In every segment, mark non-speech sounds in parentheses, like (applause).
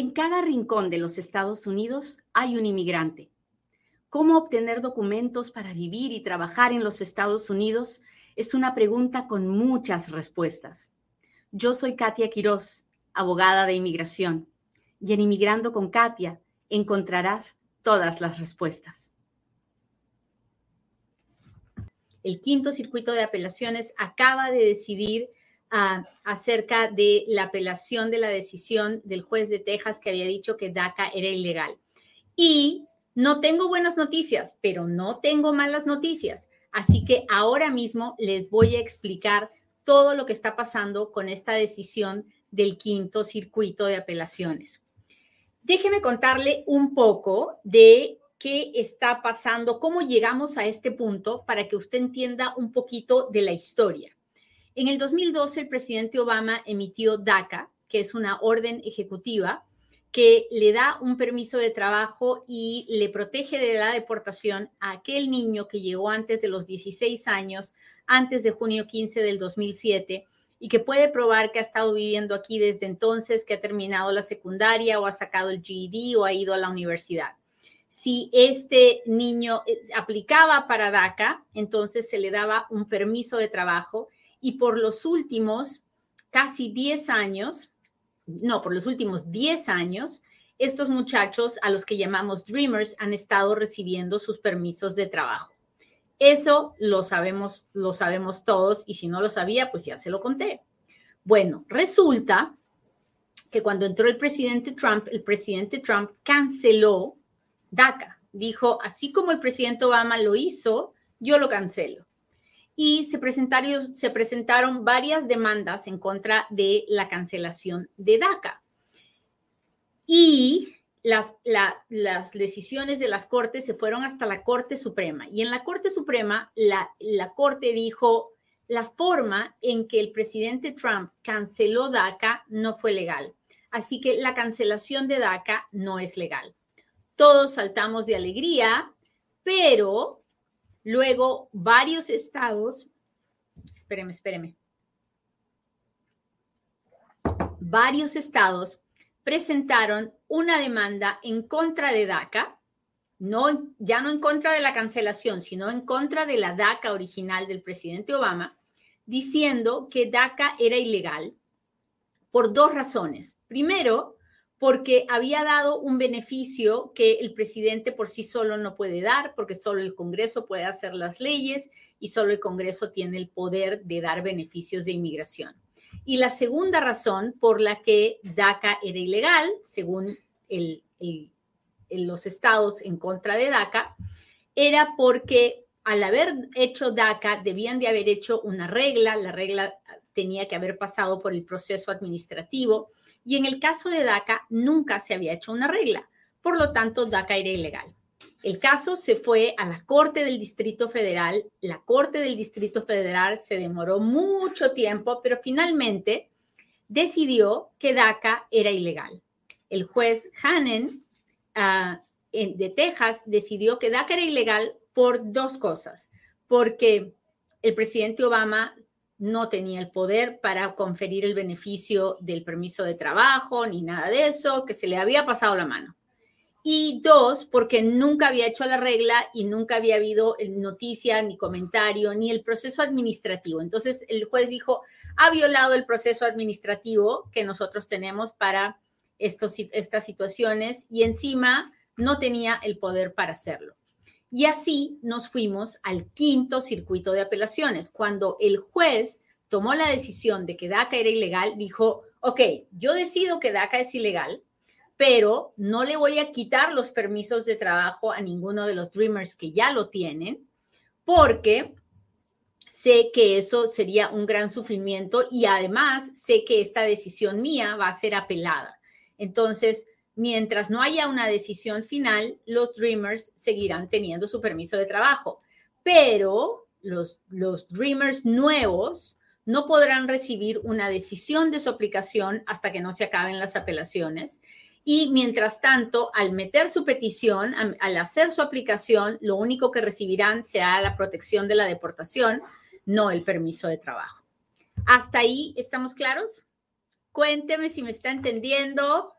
En cada rincón de los Estados Unidos hay un inmigrante. ¿Cómo obtener documentos para vivir y trabajar en los Estados Unidos? Es una pregunta con muchas respuestas. Yo soy Katia Quiroz, abogada de inmigración, y en Inmigrando con Katia encontrarás todas las respuestas. El quinto circuito de apelaciones acaba de decidir acerca de la apelación de la decisión del juez de Texas que había dicho que DACA era ilegal. Y no tengo buenas noticias, pero no tengo malas noticias. Así que ahora mismo les voy a explicar todo lo que está pasando con esta decisión del quinto circuito de apelaciones. Déjeme contarle un poco de qué está pasando, cómo llegamos a este punto para que usted entienda un poquito de la historia. En el 2012, el presidente Obama emitió DACA, que es una orden ejecutiva que le da un permiso de trabajo y le protege de la deportación a aquel niño que llegó antes de los 16 años, antes de junio 15 del 2007, y que puede probar que ha estado viviendo aquí desde entonces, que ha terminado la secundaria o ha sacado el GED o ha ido a la universidad. Si este niño eh, aplicaba para DACA, entonces se le daba un permiso de trabajo y por los últimos casi 10 años, no, por los últimos 10 años, estos muchachos a los que llamamos Dreamers han estado recibiendo sus permisos de trabajo. Eso lo sabemos, lo sabemos todos y si no lo sabía, pues ya se lo conté. Bueno, resulta que cuando entró el presidente Trump, el presidente Trump canceló DACA. Dijo, así como el presidente Obama lo hizo, yo lo cancelo y se presentaron, se varias demandas en contra de la cancelación de DACA. Y las, las, decisiones de las cortes se fueron hasta la Corte Suprema. Y en la Corte Suprema, la, la Corte dijo, la forma en que el presidente Trump canceló DACA no fue legal. Así que la cancelación de DACA no es legal. Todos saltamos de alegría, pero Luego, varios estados, espéreme, espéreme, varios estados presentaron una demanda en contra de DACA, no, ya no en contra de la cancelación, sino en contra de la DACA original del presidente Obama, diciendo que DACA era ilegal por dos razones. Primero, porque había dado un beneficio que el presidente por sí solo no puede dar, porque solo el Congreso puede hacer las leyes y solo el Congreso tiene el poder de dar beneficios de inmigración. Y la segunda razón por la que DACA era ilegal, según los estados en contra de DACA, era porque al haber hecho DACA debían de haber hecho una regla, la regla tenía que haber pasado por el proceso administrativo y en el caso de DACA nunca se había hecho una regla, por lo tanto DACA era ilegal. El caso se fue a la Corte del Distrito Federal, la Corte del Distrito Federal se demoró mucho tiempo, pero finalmente decidió que DACA era ilegal. El juez Hannon ah, de Texas decidió que DACA era ilegal por dos cosas, porque el presidente Obama no tenía el poder para conferir el beneficio del permiso de trabajo ni nada de eso, que se le había pasado la mano. Y dos, porque nunca había hecho la regla y nunca había habido noticia ni comentario ni el proceso administrativo. Entonces el juez dijo, ha violado el proceso administrativo que nosotros tenemos para estos, estas situaciones y encima no tenía el poder para hacerlo. Y así nos fuimos al quinto circuito de apelaciones. Cuando el juez tomó la decisión de que DACA era ilegal, dijo, ok, yo decido que DACA es ilegal, pero no le voy a quitar los permisos de trabajo a ninguno de los Dreamers que ya lo tienen, porque sé que eso sería un gran sufrimiento y además sé que esta decisión mía va a ser apelada. Entonces, mientras no haya una decisión final, los Dreamers seguirán teniendo su permiso de trabajo, pero los, los Dreamers nuevos no podrán recibir una decisión de su aplicación hasta que no se acaben las apelaciones. Y mientras tanto, al meter su petición, al hacer su aplicación, lo único que recibirán será la protección de la deportación, no el permiso de trabajo. ¿Hasta ahí estamos claros? Cuénteme si me está entendiendo.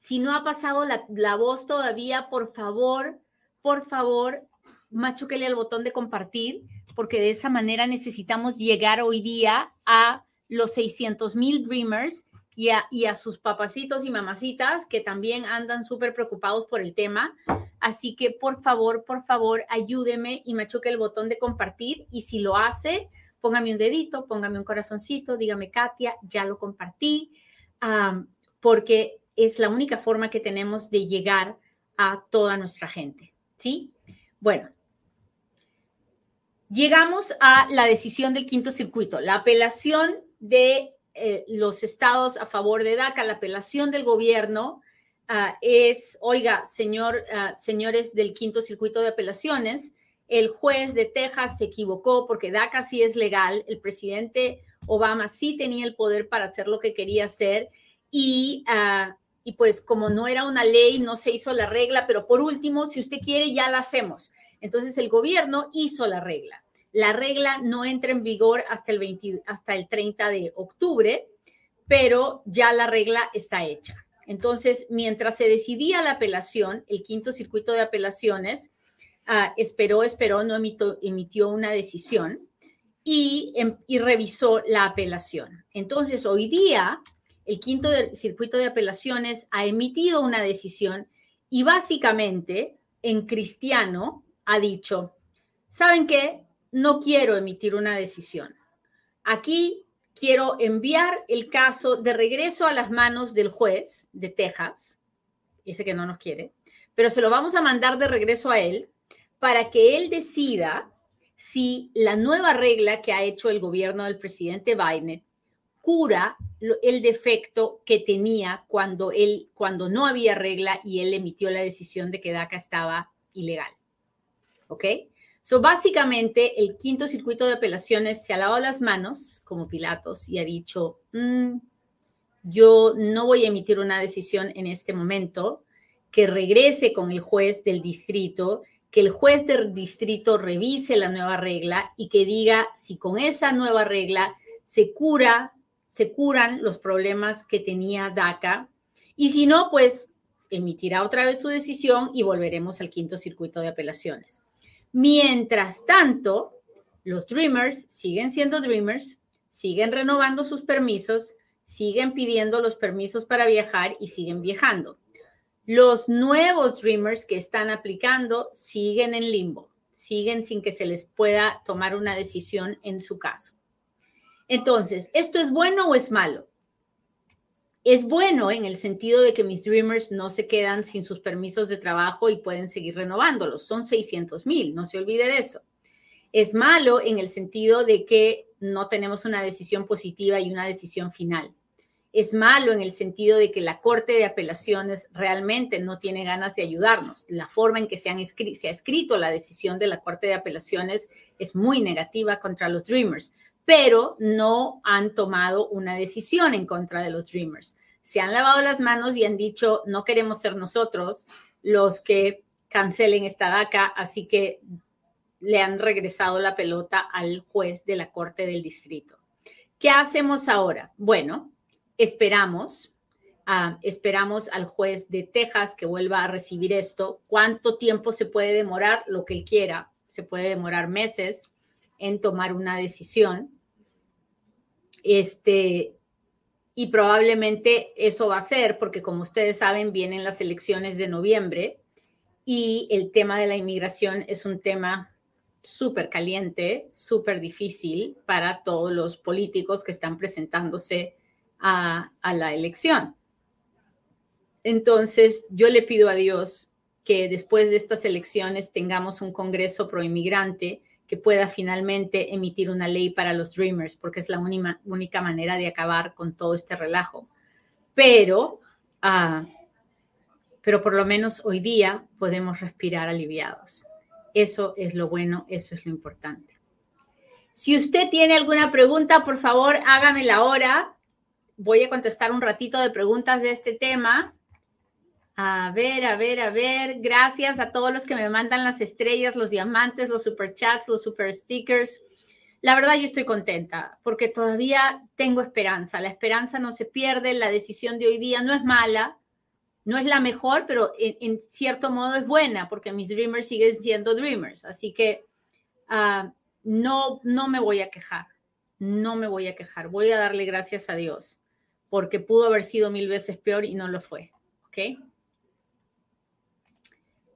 Si no ha pasado la, voz todavía, por favor, por favor, machúquele al botón de compartir, porque de esa manera necesitamos llegar hoy día a los 600 mil Dreamers y a, sus papacitos y mamacitas que también andan súper preocupados por el tema. Así que por favor, por favor, ayúdeme y machuque el botón de compartir. Y si lo hace, póngame un dedito, póngame un corazoncito, dígame, Katia, ya lo compartí, porque es la única forma que tenemos de llegar a toda nuestra gente. ¿Sí? Bueno, llegamos a la decisión del quinto circuito, la apelación de eh, los estados a favor de DACA, la apelación del gobierno ah, es, oiga, señor, ah, señores del quinto circuito de apelaciones, el juez de Texas se equivocó porque DACA sí es legal, el presidente Obama sí tenía el poder para hacer lo que quería hacer y, ah, y pues como no era una ley, no se hizo la regla, pero por último, si usted quiere, ya la hacemos. Entonces el gobierno hizo la regla. La regla no entra en vigor hasta el, hasta el 30 de octubre, pero ya la regla está hecha. Entonces, mientras se decidía la apelación, el quinto circuito de apelaciones ah, esperó, esperó, no emitió, una decisión em, y, revisó la apelación. Entonces, hoy día, el quinto circuito de apelaciones ha emitido una decisión y básicamente en cristiano ha dicho, ¿saben qué? no quiero emitir una decisión. Aquí quiero enviar el caso de regreso a las manos del juez de Texas, ese que no nos quiere, pero se lo vamos a mandar de regreso a él para que él decida si la nueva regla que ha hecho el gobierno del presidente Biden cura el defecto que tenía cuando él cuando no había regla y él emitió la decisión de que DACA estaba ilegal. ¿Ok? So, básicamente, el quinto circuito de apelaciones se ha lavado las manos, como Pilatos, y ha dicho, mm, yo no voy a emitir una decisión en este momento, que regrese con el juez del distrito, que el juez del distrito revise la nueva regla y que diga si con esa nueva regla se cura, se curan los problemas que tenía DACA, y si no, pues emitirá otra vez su decisión y volveremos al quinto circuito de apelaciones. Mientras tanto, los Dreamers siguen siendo Dreamers, siguen renovando sus permisos, siguen pidiendo los permisos para viajar y siguen viajando. Los nuevos Dreamers que están aplicando siguen en limbo, siguen sin que se les pueda tomar una decisión en su caso. Entonces, ¿esto es bueno o es malo? es bueno en el sentido de que mis Dreamers no se quedan sin sus permisos de trabajo y pueden seguir renovándolos. Son 600 mil, no se olvide de eso. Es malo en el sentido de que no tenemos una decisión positiva y una decisión final. Es malo en el sentido de que la Corte de Apelaciones realmente no tiene ganas de ayudarnos. La forma en que se, ha escrito la decisión de la Corte de Apelaciones es muy negativa contra los Dreamers pero no han tomado una decisión en contra de los Dreamers. Se han lavado las manos y han dicho, no queremos ser nosotros los que cancelen esta DACA, así que le han regresado la pelota al juez de la Corte del Distrito. ¿Qué hacemos ahora? Bueno, esperamos, ah, esperamos al juez de Texas que vuelva a recibir esto. ¿Cuánto tiempo se puede demorar? Lo que él quiera. Se puede demorar meses, en tomar una decisión. Este, y probablemente eso va a ser porque, como ustedes saben, vienen las elecciones de noviembre y el tema de la inmigración es un tema súper caliente, súper difícil para todos los políticos que están presentándose a, a la elección. Entonces, yo le pido a Dios que después de estas elecciones tengamos un Congreso pro-inmigrante que pueda finalmente emitir una ley para los Dreamers, porque es la única, manera de acabar con todo este relajo. Pero, ah, pero por lo menos hoy día podemos respirar aliviados. Eso es lo bueno, eso es lo importante. Si usted tiene alguna pregunta, por favor, hágamela ahora. Voy a contestar un ratito de preguntas de este tema. A ver, a ver, a ver. Gracias a todos los que me mandan las estrellas, los diamantes, los super chats, los super stickers. La verdad yo estoy contenta porque todavía tengo esperanza. La esperanza no se pierde. La decisión de hoy día no es mala. No es la mejor, pero en, cierto modo es buena porque mis dreamers siguen siendo dreamers. Así que ah, no, no me voy a quejar, no me voy a quejar. Voy a darle gracias a Dios porque pudo haber sido mil veces peor y no lo fue. ¿Ok?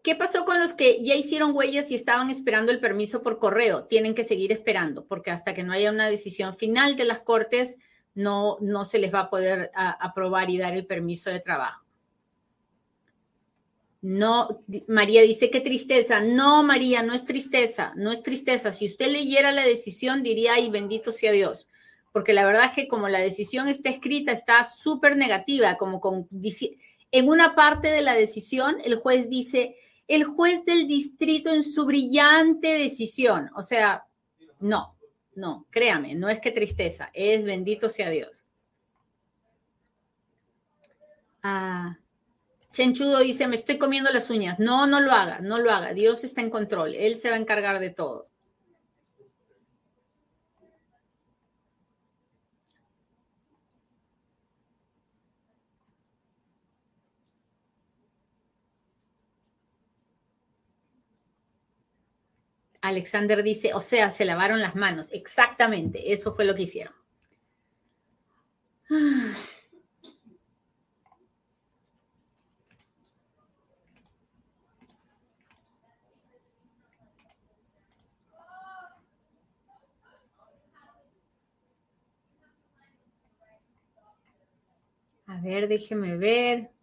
¿Qué pasó con los que ya hicieron huellas y estaban esperando el permiso por correo? Tienen que seguir esperando, porque hasta que no haya una decisión final de las cortes, no, no se les va a poder aprobar y dar el permiso de trabajo. No, María dice qué tristeza. No, María, no es tristeza, no es tristeza. Si usted leyera la decisión, diría, ay, bendito sea Dios. Porque la verdad es que como la decisión está escrita, está súper negativa, como en una parte de la decisión, el juez dice, el juez del distrito en su brillante decisión. O sea, no, no, créame, no es que tristeza, es bendito sea Dios. Ah, Chenchudo dice, me estoy comiendo las uñas. No, no lo haga, no lo haga. Dios está en control, Él se va a encargar de todo. Alexander dice, o sea, se lavaron las manos. Exactamente, eso fue lo que hicieron. (sighs) A ver, déjeme ver.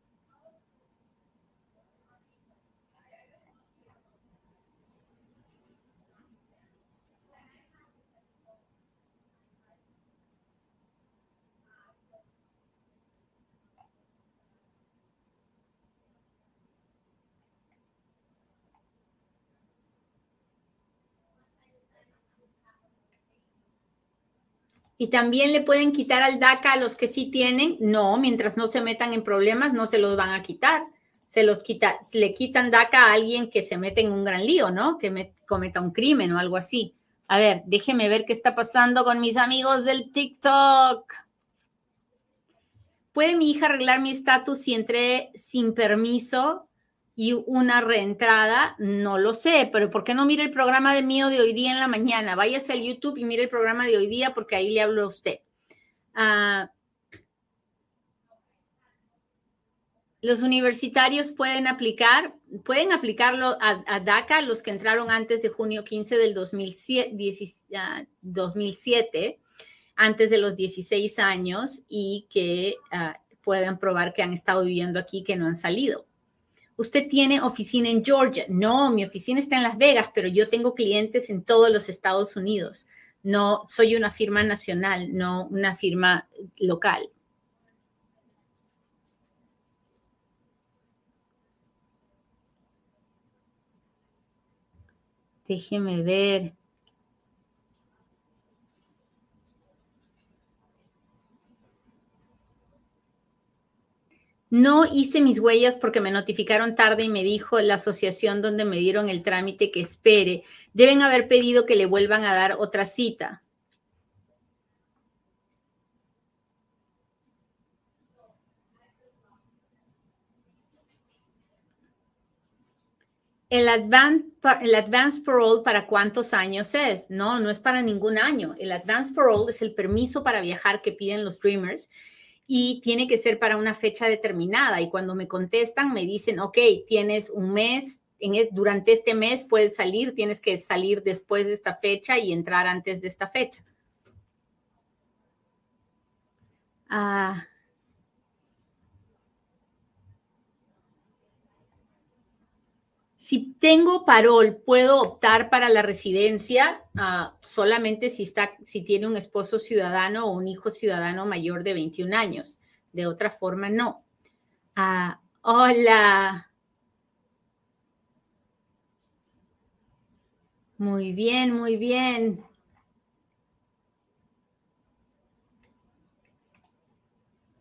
Y también le pueden quitar al DACA a los que sí tienen. No, mientras no se metan en problemas, no se los van a quitar. Se los quita, le quitan DACA a alguien que se mete en un gran lío, ¿no? Que cometa un crimen o algo así. A ver, déjeme ver qué está pasando con mis amigos del TikTok. ¿Puede mi hija arreglar mi estatus si entré sin permiso? Y una reentrada, no lo sé, pero ¿por qué no mire el programa de mío de hoy día en la mañana? Váyase al YouTube y mire el programa de hoy día porque ahí le hablo a usted. Ah, los universitarios pueden aplicar, pueden aplicarlo a, DACA, los que entraron antes de junio 15 del 2007, 2007 ah, antes de los 16 años y que uh, puedan probar que han estado viviendo aquí, que no han salido usted tiene oficina en Georgia. No, mi oficina está en Las Vegas, pero yo tengo clientes en todos los Estados Unidos. No, soy una firma nacional, no una firma local. Déjeme ver. No hice mis huellas porque me notificaron tarde y me dijo la asociación donde me dieron el trámite que espere. Deben haber pedido que le vuelvan a dar otra cita. El advance, el advance parole para cuántos años es? No, no es para ningún año. El advance parole es el permiso para viajar que piden los Dreamers y tiene que ser para una fecha determinada. Y cuando me contestan, me dicen, ok, tienes un mes, en durante este mes puedes salir, tienes que salir después de esta fecha y entrar antes de esta fecha. Ah, Si tengo parol, puedo optar para la residencia ah, solamente si, está, si tiene un esposo ciudadano o un hijo ciudadano mayor de 21 años. De otra forma, no. Ah, hola. Muy bien, muy bien.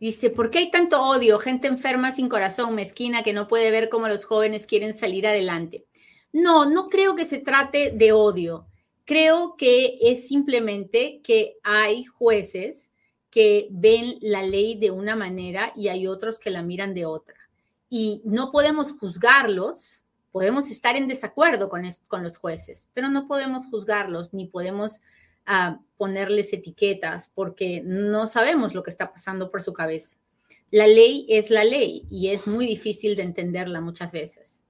Dice, ¿por qué hay tanto odio? Gente enferma sin corazón, mezquina, que no puede ver cómo los jóvenes quieren salir adelante. No, no creo que se trate de odio. Creo que es simplemente que hay jueces que ven la ley de una manera y hay otros que la miran de otra. y no podemos juzgarlos, podemos estar en desacuerdo con, con los jueces, pero no podemos juzgarlos ni podemos ah, ponerles etiquetas porque no sabemos lo que está pasando por su cabeza. La ley es la ley y es muy difícil de entenderla muchas veces.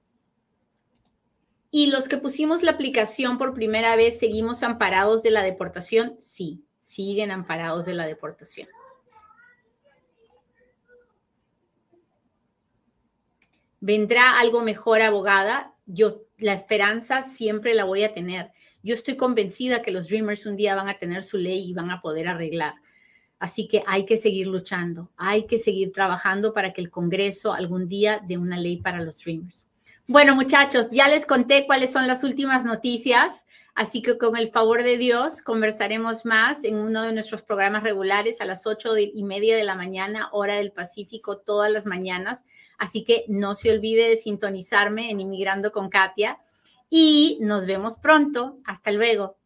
¿Y los que pusimos la aplicación por primera vez seguimos amparados de la deportación? Sí, siguen amparados de la deportación. vendrá algo mejor, abogada. Yo la esperanza siempre la voy a tener. Yo estoy convencida que los Dreamers un día van a tener su ley y van a poder arreglar. Así que hay que seguir luchando, hay que seguir trabajando para que el Congreso algún día dé una ley para los Dreamers. Bueno, muchachos, ya les conté cuáles son las últimas noticias, así que con el favor de Dios conversaremos más en uno de nuestros programas regulares a las ocho y media de la mañana, hora del Pacífico, todas las mañanas. Así que no se olvide de sintonizarme en Inmigrando con Katia y nos vemos pronto. Hasta luego.